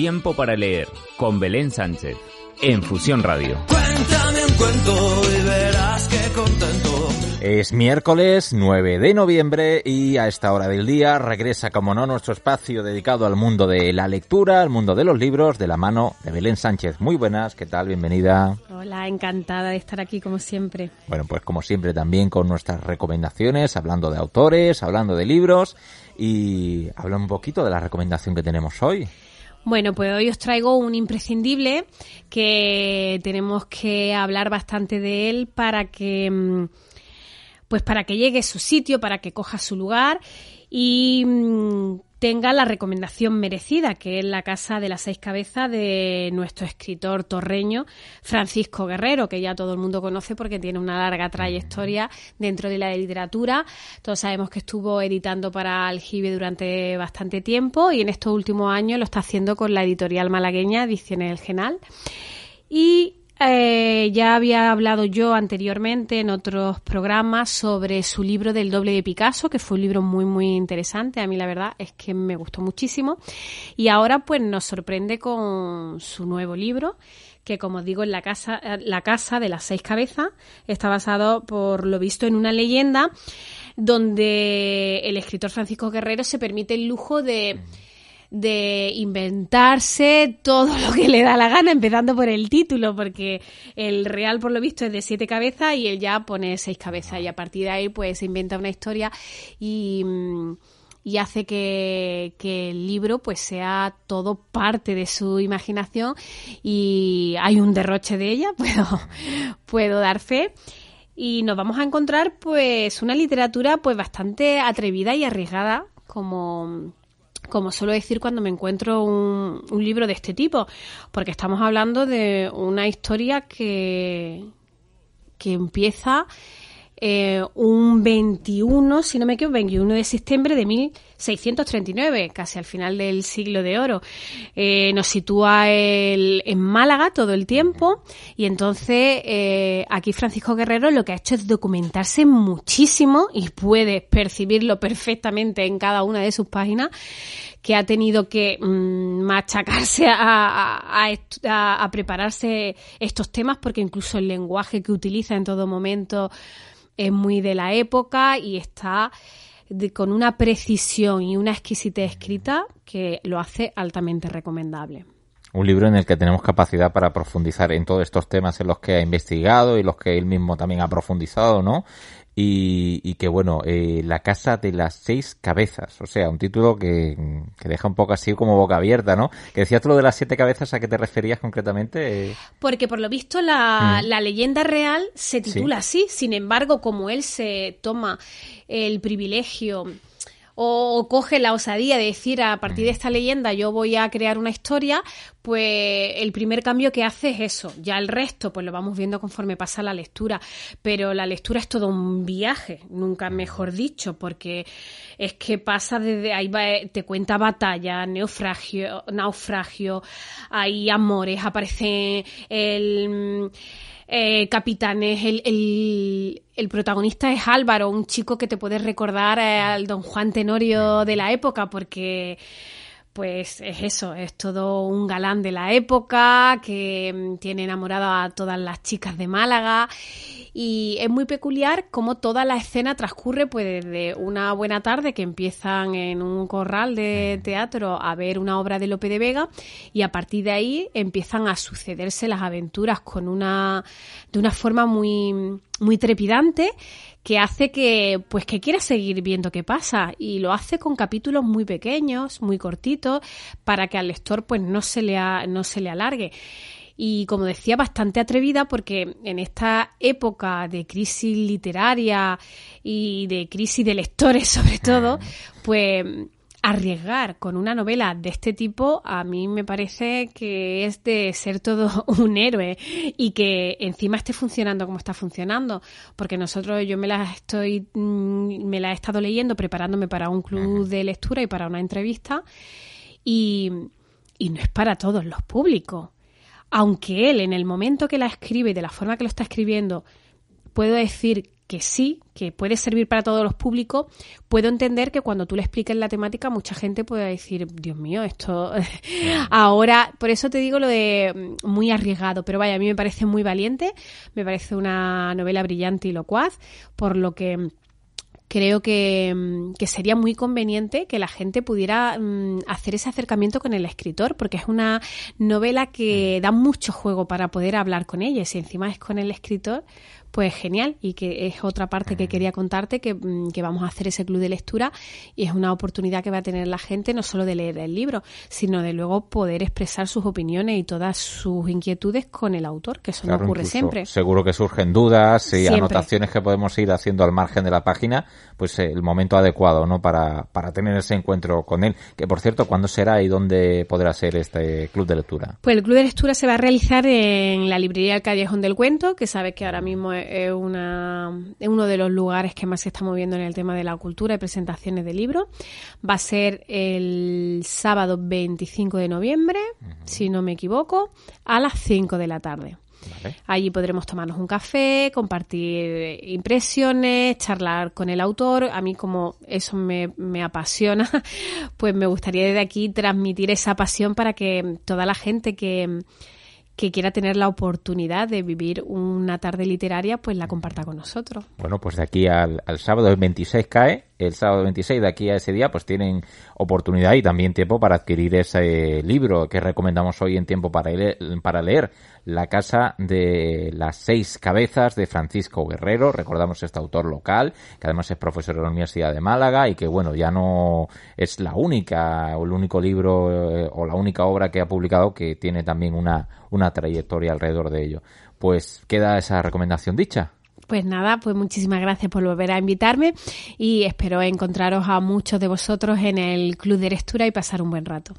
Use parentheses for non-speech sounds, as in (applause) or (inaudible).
Tiempo para leer con Belén Sánchez en Fusión Radio. Cuéntame un cuento y verás que contento. Es miércoles 9 de noviembre y a esta hora del día regresa, como no, nuestro espacio dedicado al mundo de la lectura, al mundo de los libros, de la mano de Belén Sánchez. Muy buenas, ¿qué tal? Bienvenida. Hola, encantada de estar aquí como siempre. Bueno, pues como siempre también con nuestras recomendaciones, hablando de autores, hablando de libros y habla un poquito de la recomendación que tenemos hoy. Bueno, pues hoy os traigo un imprescindible que tenemos que hablar bastante de él para que mm, pues para que llegue a su sitio, para que coja su lugar. Y mm, tenga la recomendación merecida, que es la Casa de las Seis Cabezas de nuestro escritor torreño Francisco Guerrero, que ya todo el mundo conoce porque tiene una larga trayectoria dentro de la literatura. Todos sabemos que estuvo editando para Aljibe durante bastante tiempo y en estos últimos años lo está haciendo con la editorial malagueña Ediciones El Genal. Y eh, ya había hablado yo anteriormente en otros programas sobre su libro del doble de Picasso, que fue un libro muy, muy interesante. A mí la verdad es que me gustó muchísimo. Y ahora pues nos sorprende con su nuevo libro, que como digo, en la casa, la casa de las seis cabezas está basado, por lo visto, en una leyenda donde el escritor Francisco Guerrero se permite el lujo de de inventarse todo lo que le da la gana, empezando por el título, porque el real, por lo visto, es de siete cabezas y él ya pone seis cabezas. Y a partir de ahí pues se inventa una historia y, y hace que, que, el libro pues sea todo parte de su imaginación. Y hay un derroche de ella, (laughs) puedo, puedo dar fe. Y nos vamos a encontrar pues una literatura pues bastante atrevida y arriesgada como como suelo decir cuando me encuentro un, libro de este tipo, porque estamos hablando de una historia que, que empieza eh, un 21, si no me equivoco, 21 de septiembre de 1639, casi al final del siglo de oro. Eh, nos sitúa el, en Málaga todo el tiempo y entonces eh, aquí Francisco Guerrero lo que ha hecho es documentarse muchísimo y puede percibirlo perfectamente en cada una de sus páginas que ha tenido que mmm, machacarse a, a, a, a, prepararse estos temas porque incluso el lenguaje que utiliza en todo momento es muy de la época y está de, con una precisión y una exquisitez escrita que lo hace altamente recomendable. Un libro en el que tenemos capacidad para profundizar en todos estos temas en los que ha investigado y los que él mismo también ha profundizado, ¿no? Y, y que bueno, eh, La Casa de las Seis Cabezas, o sea, un título que, que, deja un poco así como boca abierta, ¿no? Que decías tú lo de las siete cabezas, ¿a qué te referías concretamente? Porque por lo visto la, mm. la leyenda real se titula sí. así, sin embargo, como él se toma el privilegio o coge la osadía de decir a partir de esta leyenda yo voy a crear una historia, pues el primer cambio que hace es eso. Ya el resto, pues lo vamos viendo conforme pasa la lectura. Pero la lectura es todo un viaje, nunca mejor dicho, porque es que pasa desde ahí, va, te cuenta batalla, naufragio, naufragio, hay amores, aparece el eh, capitanes. El, el, protagonista es Álvaro, un chico que te puede recordar al don Juan Tenorio de la época, porque pues es eso, es todo un galán de la época que mm, tiene enamorada a todas las chicas de Málaga. Y es muy peculiar cómo toda la escena transcurre pues desde una buena tarde que empiezan en un corral de teatro a ver una obra de Lope de Vega y a partir de ahí empiezan a sucederse las aventuras con una de una forma muy muy trepidante que hace que pues que quiera seguir viendo qué pasa. Y lo hace con capítulos muy pequeños, muy cortitos para que al lector pues no se le a, no se le alargue. Y como decía bastante atrevida porque en esta época de crisis literaria y de crisis de lectores (laughs) sobre todo, pues arriesgar con una novela de este tipo a mí me parece que es de ser todo (laughs) un héroe y que encima esté funcionando como está funcionando. Porque nosotros yo me la estoy mm, me la he estado leyendo preparándome para un club de lectura y para una entrevista y, y no es para todos los públicos. Aunque él en el momento que la escribe y de la forma que lo está escribiendo puedo decir que sí, que puede servir para todos los públicos, puedo entender que cuando tú le expliques la temática, mucha gente puede decir, Dios mío, esto (laughs) ahora, por eso te digo lo de mm, muy arriesgado, pero vaya, a mí me parece muy valiente, me parece una novela brillante y locuaz, por lo que creo que, mm, que, sería muy conveniente que la gente pudiera mm, hacer ese acercamiento con el escritor, porque es una novela que da mucho juego para poder hablar con ella. Y si encima es con el escritor, pues genial y que es otra parte que quería contarte mm, que, vamos a hacer ese club de lectura y es una oportunidad que va a tener la gente no solo de leer el libro sino de luego poder expresar sus opiniones y todas sus inquietudes con el autor que eso no ocurre siempre. seguro que surgen dudas y anotaciones que podemos ir haciendo al margen de la página pues eh, el momento adecuado no para, para tener ese encuentro con él que por cierto ¿cuándo será y dónde podrá ser este club de lectura? Pues el club de lectura se va a realizar en la librería Callejón del Cuento que sabes que ahora mismo es, una, uno de los lugares que más se está moviendo en el tema de la cultura y presentaciones de libros. Va a ser el sábado 25 de noviembre, si no me equivoco, a las 5 de la tarde. Allí podremos tomarnos un café, compartir impresiones, charlar con el autor. A mí como eso me, me, apasiona, (laughs) pues me gustaría desde aquí transmitir esa pasión para que toda la gente que, que quiera tener la oportunidad de vivir una tarde literaria, pues la comparta con nosotros. Bueno, pues de aquí al, sábado el 26 cae, el sábado 26 de aquí a ese día, pues tienen oportunidad y también tiempo para adquirir ese libro que recomendamos hoy en tiempo para leer, para leer La Casa de las Seis Cabezas de Francisco Guerrero. Recordamos este autor local, que además es profesor de la Universidad de Málaga y que, bueno, ya no es la única o el único libro eh, o la única obra que ha publicado que tiene también una, una trayectoria alrededor de ello. Pues queda esa recomendación dicha. Pues nada, pues muchísimas gracias por volver a invitarme y espero encontraros a muchos de vosotros en el Club de Lectura y pasar un buen rato.